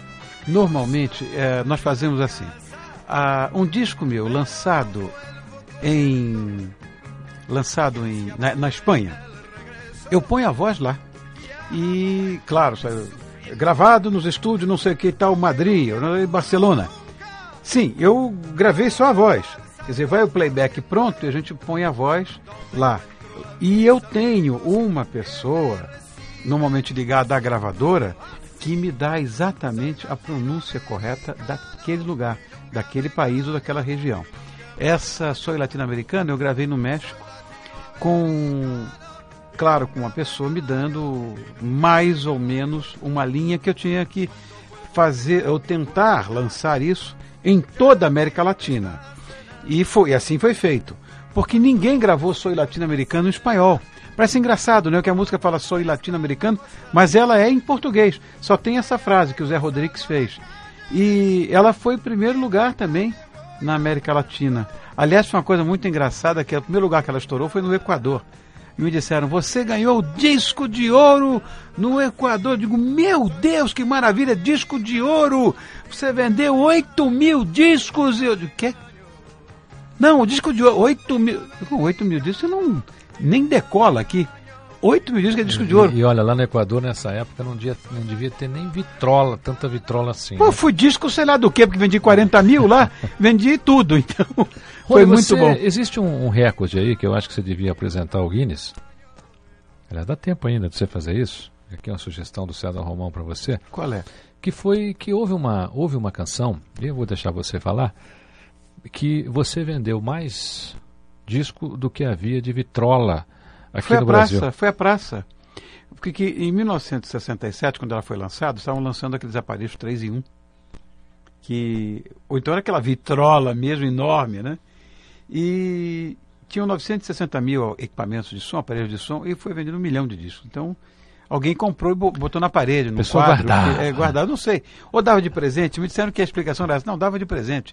normalmente eh, nós fazemos assim. Ah, um disco meu lançado em lançado em, na, na Espanha, eu ponho a voz lá. E, claro, gravado nos estúdios, não sei o que tal, Madrid, em Barcelona. Sim, eu gravei só a voz. Quer dizer, vai o playback pronto e a gente põe a voz lá. E eu tenho uma pessoa, normalmente ligada à gravadora, que me dá exatamente a pronúncia correta daquele lugar, daquele país ou daquela região. Essa Soy Latino-Americana eu gravei no México com, claro, com uma pessoa me dando mais ou menos uma linha que eu tinha que fazer, ou tentar lançar isso em toda a América Latina. E foi assim foi feito. Porque ninguém gravou Soy Latino-Americano em espanhol. Parece engraçado, né? Que a música fala Soy Latino-Americano, mas ela é em português. Só tem essa frase que o Zé Rodrigues fez. E ela foi em primeiro lugar também na América Latina. Aliás, uma coisa muito engraçada que o primeiro lugar que ela estourou foi no Equador. E me disseram, você ganhou o disco de ouro no Equador. Eu digo, meu Deus, que maravilha, disco de ouro! Você vendeu 8 mil discos. Eu digo, quê? Não, o disco de ouro, 8 mil. Com 8 mil discos, você não nem decola aqui. 8 mil discos é disco de ouro. E, olha, lá no Equador, nessa época, não, dia, não devia ter nem vitrola, tanta vitrola assim. Pô, né? fui disco, sei lá do que, porque vendi 40 mil lá, [LAUGHS] vendi tudo, então. Foi muito você, bom. Existe um, um, recorde aí que eu acho que você devia apresentar ao Guinness. Aliás, dá tempo ainda de você fazer isso. Aqui é uma sugestão do César Romão para você. Qual é? Que foi que houve uma, houve uma canção, eu vou deixar você falar, que você vendeu mais disco do que havia de vitrola aqui foi no a Brasil. Praça, foi a praça. Porque que, em 1967, quando ela foi lançada, estavam lançando aqueles aparelhos 3 em 1. Que, ou então era aquela vitrola mesmo enorme, né? E tinham 960 mil equipamentos de som, aparelhos de som, e foi vendido um milhão de discos. Então, alguém comprou e botou na parede, no Pessoa quadro. guardava. É, guardado, não sei. Ou dava de presente. Me disseram que a explicação era essa. Não, dava de presente.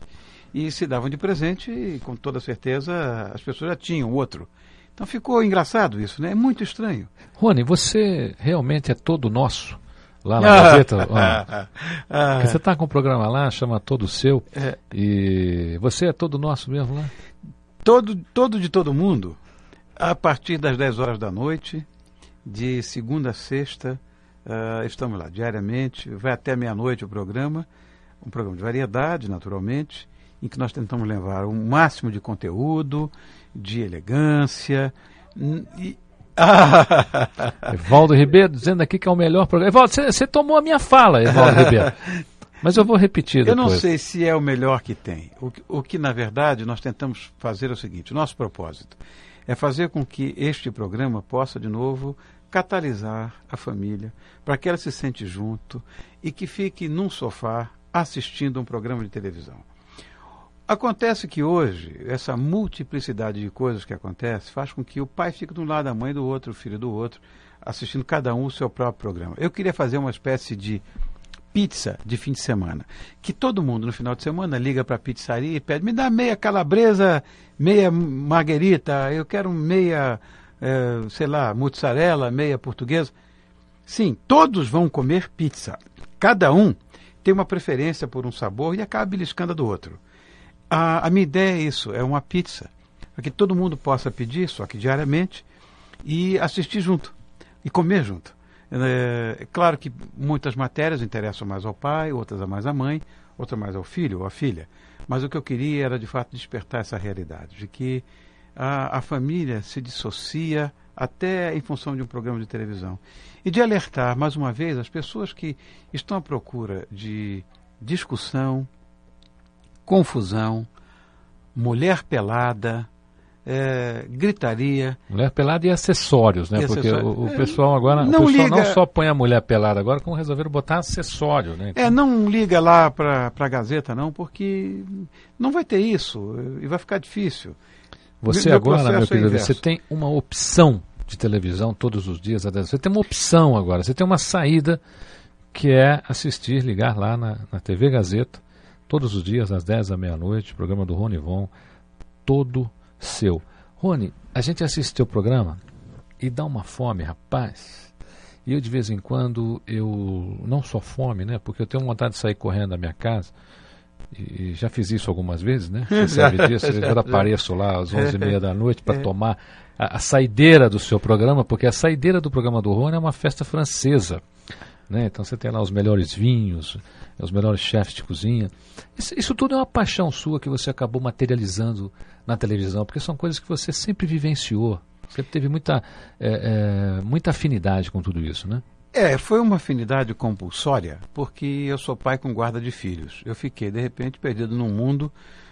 E se davam de presente, e com toda certeza as pessoas já tinham outro. Então ficou engraçado isso, né? É muito estranho. Rony, você realmente é todo nosso lá na [LAUGHS] Gazeta? Porque você está com um programa lá, chama Todo Seu. É. E você é todo nosso mesmo lá? Todo, todo de todo mundo, a partir das 10 horas da noite, de segunda a sexta, uh, estamos lá diariamente, vai até meia-noite o programa, um programa de variedade, naturalmente, em que nós tentamos levar o máximo de conteúdo, de elegância. E... [LAUGHS] Evaldo Ribeiro dizendo aqui que é o melhor programa. Evaldo, você tomou a minha fala, Evaldo Ribeiro. [LAUGHS] Mas eu vou repetir depois. Eu não sei se é o melhor que tem. O que, o que, na verdade, nós tentamos fazer é o seguinte: o nosso propósito é fazer com que este programa possa, de novo, catalisar a família, para que ela se sente junto e que fique num sofá assistindo um programa de televisão. Acontece que hoje, essa multiplicidade de coisas que acontece faz com que o pai fique de um lado, a mãe do outro, o filho do outro, assistindo cada um o seu próprio programa. Eu queria fazer uma espécie de pizza de fim de semana. Que todo mundo no final de semana liga para a pizzaria e pede: me dá meia calabresa, meia marguerita, eu quero meia, é, sei lá, mozzarella, meia portuguesa. Sim, todos vão comer pizza. Cada um tem uma preferência por um sabor e acaba beliscando do outro. A, a minha ideia é isso, é uma pizza, para que todo mundo possa pedir, só que diariamente, e assistir junto, e comer junto. É, claro que muitas matérias interessam mais ao pai, outras a mais à mãe, outras mais ao filho ou à filha. Mas o que eu queria era, de fato, despertar essa realidade, de que a, a família se dissocia até em função de um programa de televisão. E de alertar, mais uma vez, as pessoas que estão à procura de discussão, confusão, mulher pelada, é, gritaria. Mulher pelada e acessórios, né? E Porque acessórios. o, o pessoal agora Não pessoal liga- não só põe a mulher pelada, agora como resolveram botar acessório, né? É, não liga lá para a Gazeta, não, porque não vai ter isso e vai ficar difícil. Você meu agora, meu é querido, inverso. você tem uma opção de televisão todos os dias. Você tem uma opção agora, você tem uma saída que é assistir, ligar lá na, na TV Gazeta, todos os dias, às 10 da meia-noite, programa do Rony Von, todo seu. Rony, a gente assiste teu programa e dá uma fome, rapaz. E eu de vez em quando, eu não só fome, né? Porque eu tenho vontade de sair correndo da minha casa. E já fiz isso algumas vezes, né? Você [LAUGHS] sabe disso. Eu apareço lá às 11h30 da noite para tomar a, a saideira do seu programa, porque a saideira do programa do Rony é uma festa francesa. Né? Então você tem lá os melhores vinhos, os melhores chefes de cozinha. Isso, isso, tudo é uma paixão sua que você acabou materializando na televisão, porque são coisas que você sempre vivenciou, sempre teve muita, é, é, muita afinidade com tudo isso, né? É, foi uma afinidade compulsória, porque eu sou pai com guarda de filhos. Eu fiquei, de repente, perdido num mundo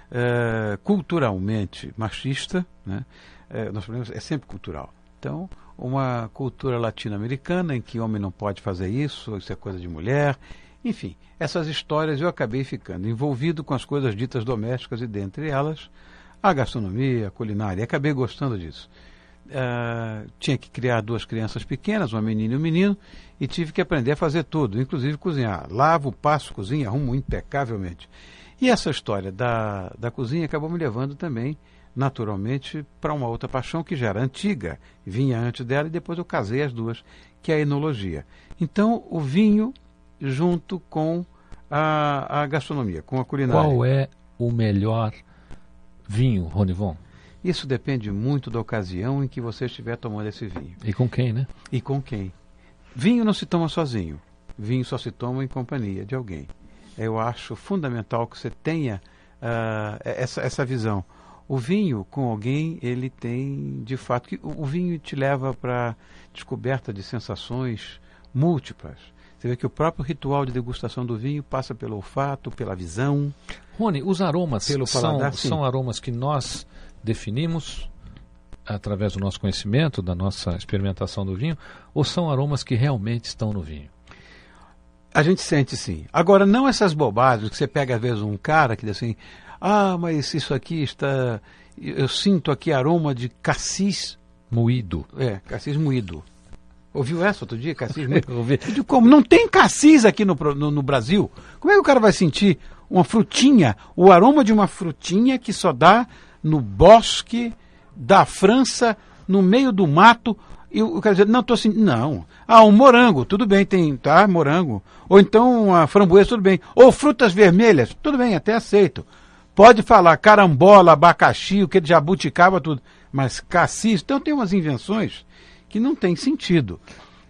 é, culturalmente machista, né? É, problema é sempre cultural. Então, uma cultura latino-americana em que homem não pode fazer isso, isso é coisa de mulher. Enfim, essas histórias eu acabei ficando envolvido com as coisas ditas domésticas e, dentre elas, a gastronomia, a culinária. Acabei gostando disso. Uh, tinha que criar duas crianças pequenas, uma menina e um menino, e tive que aprender a fazer tudo, inclusive cozinhar. Lavo, passo, cozinho, arrumo impecavelmente. E essa história da, da cozinha acabou me levando também naturalmente para uma outra paixão que já era antiga, vinha antes dela e depois eu casei as duas, que é a enologia. Então, o vinho junto com a, a gastronomia, com a culinária. Qual é o melhor vinho, Ronivon? Isso depende muito da ocasião em que você estiver tomando esse vinho. E com quem, né? E com quem. Vinho não se toma sozinho. Vinho só se toma em companhia de alguém. Eu acho fundamental que você tenha uh, essa, essa visão. O vinho com alguém, ele tem, de fato, que o vinho te leva para descoberta de sensações múltiplas. Você vê que o próprio ritual de degustação do vinho passa pelo olfato, pela visão. Rony, os aromas pelo paladar, são, são aromas que nós definimos através do nosso conhecimento, da nossa experimentação do vinho, ou são aromas que realmente estão no vinho? A gente sente sim. Agora, não essas bobagens que você pega às vezes um cara que diz assim, ah, mas isso aqui está. Eu sinto aqui aroma de cassis. Moído. É, cassis moído. Ouviu essa outro dia? Cassis [LAUGHS] moído? Ouvi. Como? Não tem cassis aqui no, no, no, Brasil. Como é que o cara vai sentir uma frutinha, o aroma de uma frutinha que só dá no bosque da França, no meio do mato, e o cara dizer, não, estou assim, não. Ah, um morango, tudo bem, tem, tá, morango. Ou então a framboesa, tudo bem. Ou frutas vermelhas, tudo bem, até aceito. Pode falar carambola, abacaxi, o que de jabuticaba, tudo. Mas cassis, então tem umas invenções que não tem sentido.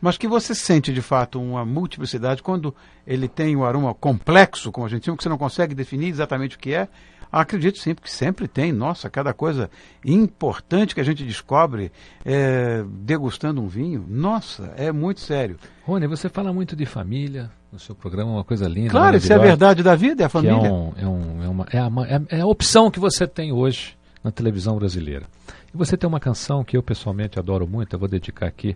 Mas que você sente de fato uma multiplicidade quando ele tem o um aroma complexo, como a gente chama, que você não consegue definir exatamente o que é. Acredito sempre que sempre tem, nossa, cada coisa importante que a gente descobre é, degustando um vinho, nossa, é muito sério. Rony, você fala muito de família, no seu programa, uma coisa linda. Claro, isso é a verdade da vida, é a família. É, um, é, um, é, uma, é, a, é, a, opção que você tem hoje na televisão brasileira. E você tem uma canção que eu pessoalmente adoro muito, eu vou dedicar aqui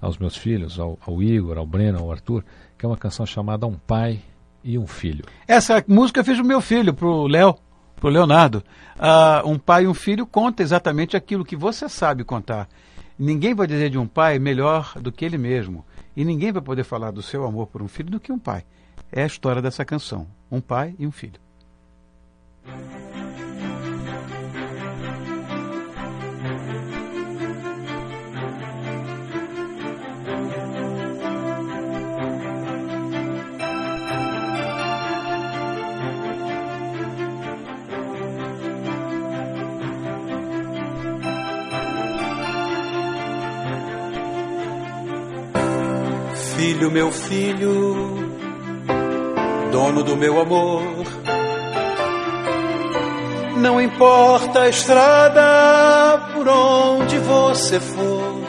aos meus filhos, ao, ao Igor, ao Breno, ao Arthur, que é uma canção chamada Um Pai e um Filho. Essa música eu fiz o meu filho, pro Léo, pro Leonardo. Uh, um pai e um filho conta exatamente aquilo que você sabe contar. Ninguém vai dizer de um pai melhor do que ele mesmo. E ninguém vai poder falar do seu amor por um filho do que um pai. É a história dessa canção: um pai e um filho. Filho, meu filho, dono do meu amor. Não importa a estrada por onde você for,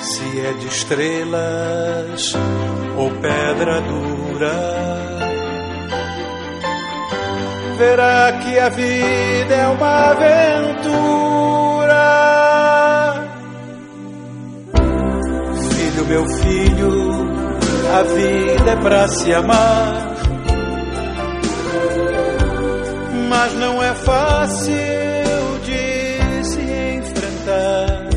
se é de estrelas ou pedra dura, verá que a vida é uma aventura meu filho, a vida é pra se amar. Mas não é fácil de se enfrentar.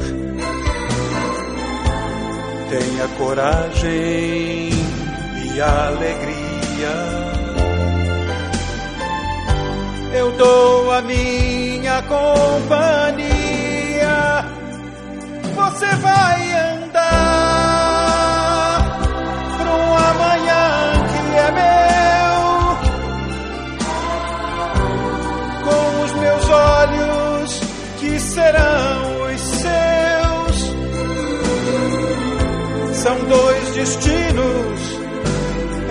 Tenha coragem e alegria. Eu dou a minha companhia. Você vai andar. Meu, com os meus olhos que serão os seus. São dois destinos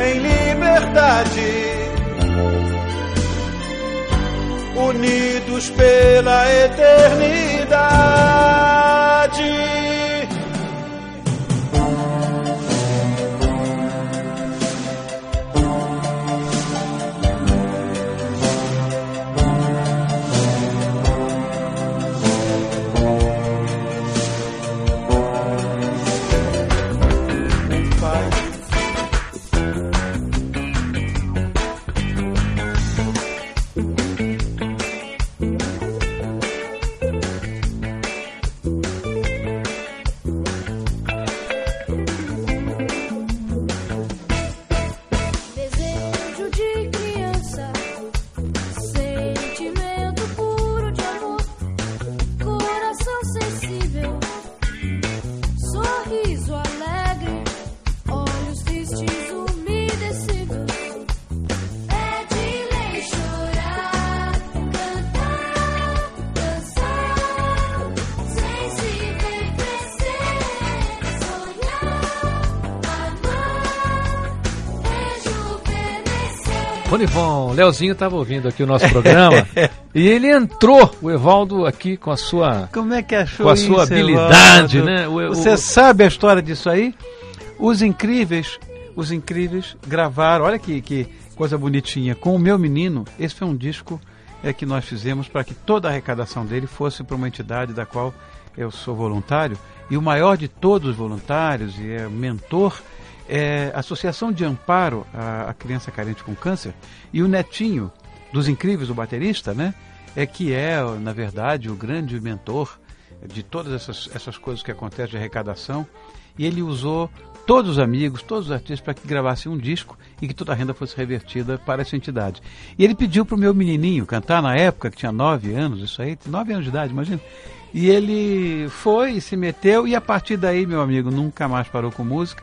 em liberdade. Unidos pela eternidade. Ronivon, Leozinho estava ouvindo aqui o nosso programa [LAUGHS] e ele entrou, o Evaldo, aqui com a sua. Como é que achou Com a sua isso, habilidade, Evaldo? né? O- o- Você sabe a história disso aí? Os incríveis, os incríveis gravaram, olha que, que coisa bonitinha, com o meu menino. Esse foi um disco é, que nós fizemos para que toda a arrecadação dele fosse para uma entidade da qual eu sou voluntário. E o maior de todos os voluntários e é mentor é Associação de Amparo à, à Criança Carente com Câncer. E o netinho dos incríveis, o baterista, né? É que é, na verdade, o grande mentor de todas essas, essas coisas que acontecem de arrecadação. E ele usou todos os amigos, todos os artistas para que gravassem um disco e que toda a renda fosse revertida para essa entidade. E ele pediu para o meu menininho cantar na época, que tinha nove anos, isso aí, nove anos de idade, imagina. E ele foi se meteu e a partir daí, meu amigo, nunca mais parou com música.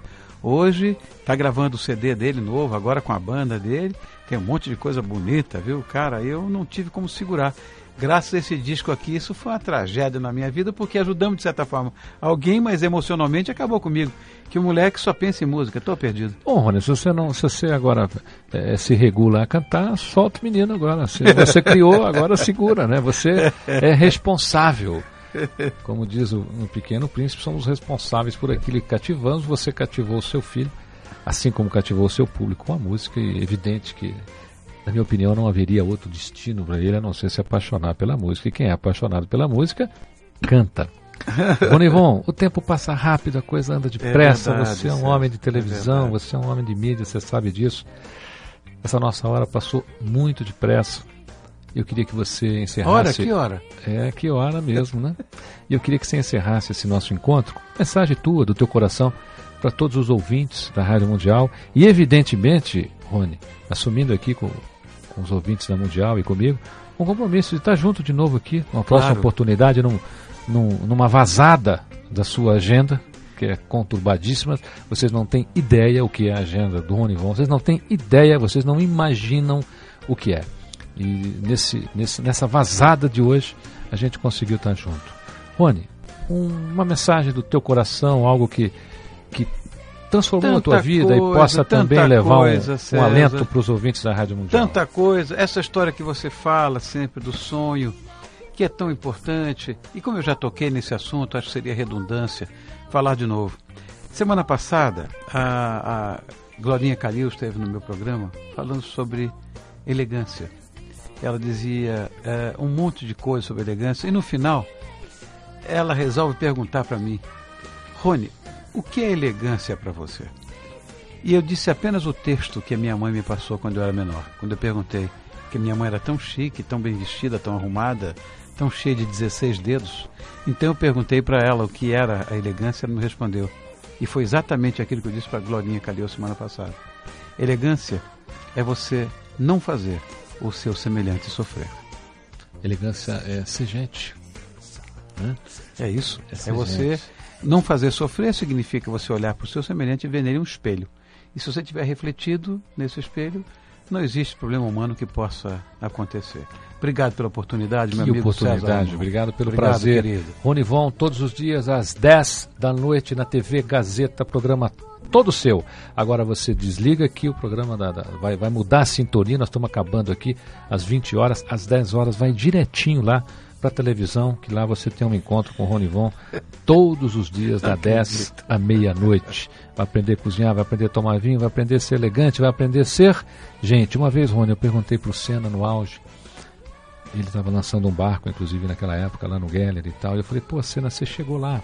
Hoje está gravando o CD dele novo, agora com a banda dele. Tem um monte de coisa bonita, viu? Cara, eu não tive como segurar. Graças a esse disco aqui, isso foi uma tragédia na minha vida, porque ajudamos de certa forma alguém, mas emocionalmente acabou comigo. Que o moleque só pensa em música, tô perdido. Bom, Rony, se você não, se você agora eh, se regula a cantar, solta o menino agora. Se você [LAUGHS] criou, agora segura, né? Você é responsável. Como diz o, no Pequeno Príncipe, somos responsáveis por aquilo que cativamos. Você cativou o seu filho, assim como cativou o seu público com a música. E é evidente que, na minha opinião, não haveria outro destino para ele a não ser se apaixonar pela música. E quem é apaixonado pela música, canta. [LAUGHS] Ronivon, o tempo passa rápido, a coisa anda depressa. verdade, você é um Sérgio, homem de é televisão, verdade. você é um homem de mídia, você sabe disso. Essa nossa hora passou muito depressa. Eu queria que você encerrasse. Hora, que hora? É, que hora mesmo, né? E eu queria que você encerrasse esse nosso encontro com mensagem tua, do teu coração, para todos os ouvintes da Rádio Mundial. E, evidentemente, Rony, assumindo aqui com, com os ouvintes da Mundial e comigo, um compromisso de estar junto de novo aqui, numa próxima Claro. oportunidade, num, num- numa vazada da sua agenda, que é conturbadíssima. Vocês não têm ideia o que é a agenda do Rony Von, vocês não têm ideia, vocês não imaginam o que é. E nesse, nesse, nessa vazada de hoje, a gente conseguiu estar junto. Rony, um- uma mensagem do teu coração, algo que, que transformou a Tanta tua vida e coisa, possa também levar um- coisa, um, César. alento para os ouvintes da Rádio Mundial. Tanta coisa, essa história que você fala sempre do sonho, que é tão importante, e como eu já toquei nesse assunto, acho que seria redundância falar de novo. Semana passada, a, a Glorinha Calil esteve no meu programa falando sobre elegância. Ela dizia eh, um monte de coisas sobre elegância, e no final, ela resolve perguntar para mim, Rony, o que é elegância para você? E eu disse apenas o texto que a minha mãe me passou quando eu era menor. Quando eu perguntei que minha mãe era tão chique, tão bem vestida, tão arrumada, tão cheia de 16 dedos. Então eu perguntei para ela o que era a elegância, ela me respondeu: E foi exatamente aquilo que eu disse para a Glorinha Calil semana passada. Elegância é você não fazer o seu semelhante sofrer. Elegância é ser gente. Né? É isso. É É, você gente. não fazer sofrer significa você olhar para o seu semelhante e ver nele um espelho. E se você tiver refletido nesse espelho, não existe problema humano que possa acontecer. Obrigado pela oportunidade, meu Que amigo oportunidade. Obrigado pelo Obrigado, prazer. querido. Ronivon, todos os dias às 10 da noite na TV Gazeta, programa todo seu. Agora você desliga que o programa da- da- vai, vai mudar a sintonia. Nós estamos acabando aqui às 20 horas, às 10 horas, vai direitinho lá para televisão, que lá você tem um encontro com o Ronivon todos os dias, da 10 à meia-noite. Vai aprender a cozinhar, vai aprender a tomar vinho, vai aprender a ser elegante, vai aprender a ser. Gente, uma vez, Rony, eu perguntei para o Senna no auge. Ele estava lançando um barco, inclusive, naquela época, lá no Geller e tal. E eu falei, pô, Senna, você chegou lá.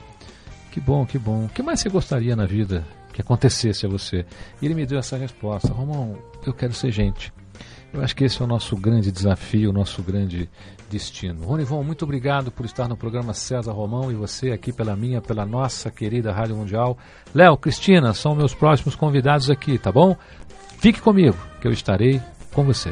Que bom, que bom. O que mais você gostaria na vida que acontecesse a você? E ele me deu essa resposta. Romão, eu quero ser gente. Eu acho que esse é o nosso grande desafio, o nosso grande destino. Ronivon, muito obrigado por estar no programa César Romão e você aqui pela minha, pela nossa querida Rádio Mundial. Léo, Cristina, são meus próximos convidados aqui, tá bom? Fique comigo, que eu estarei com você.